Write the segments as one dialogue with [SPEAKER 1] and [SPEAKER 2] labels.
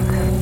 [SPEAKER 1] Fuck.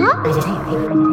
[SPEAKER 1] 啊？感也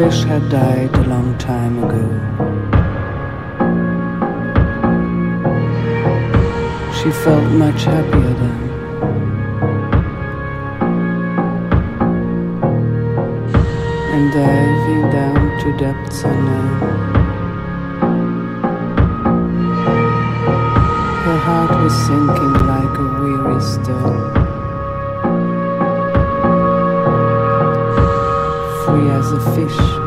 [SPEAKER 1] fish had died a long time ago. She felt much happier then. And diving down to depths unknown, her heart was sinking like a weary stone. as a fish.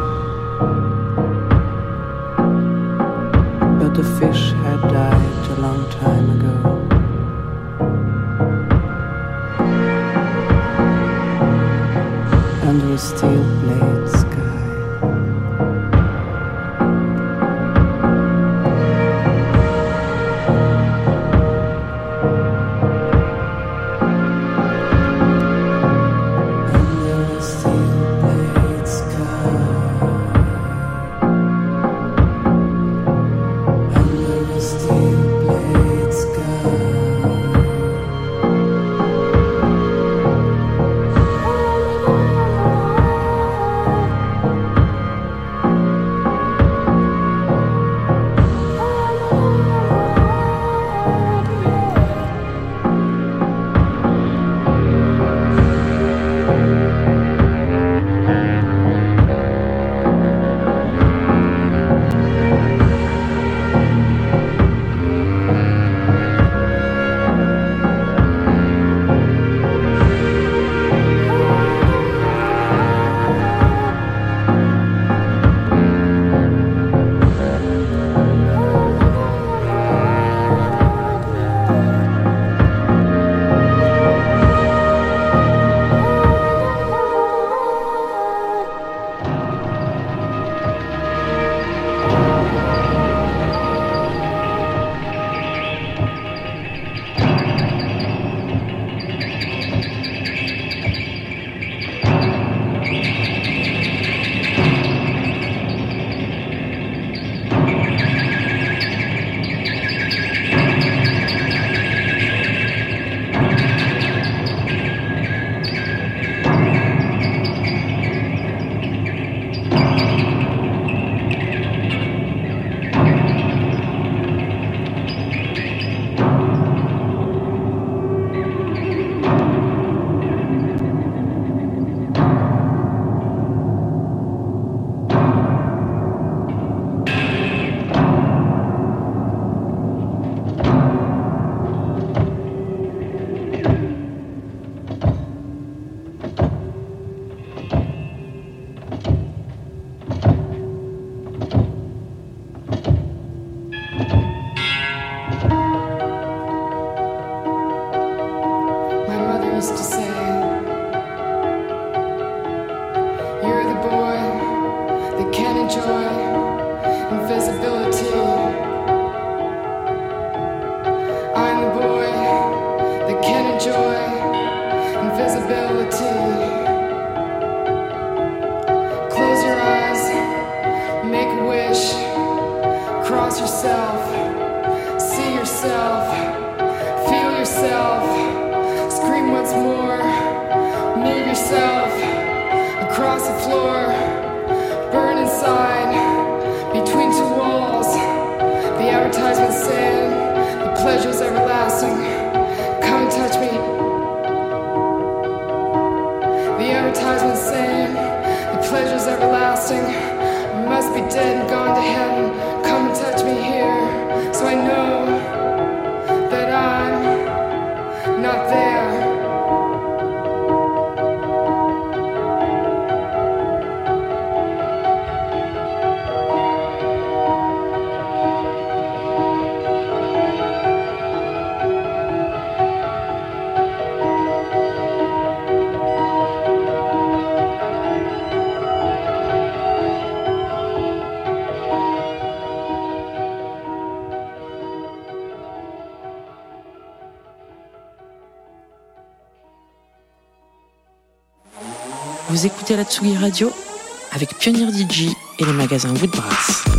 [SPEAKER 2] la Tsugi Radio avec Pionnier DJ et le magasin Woodbrass.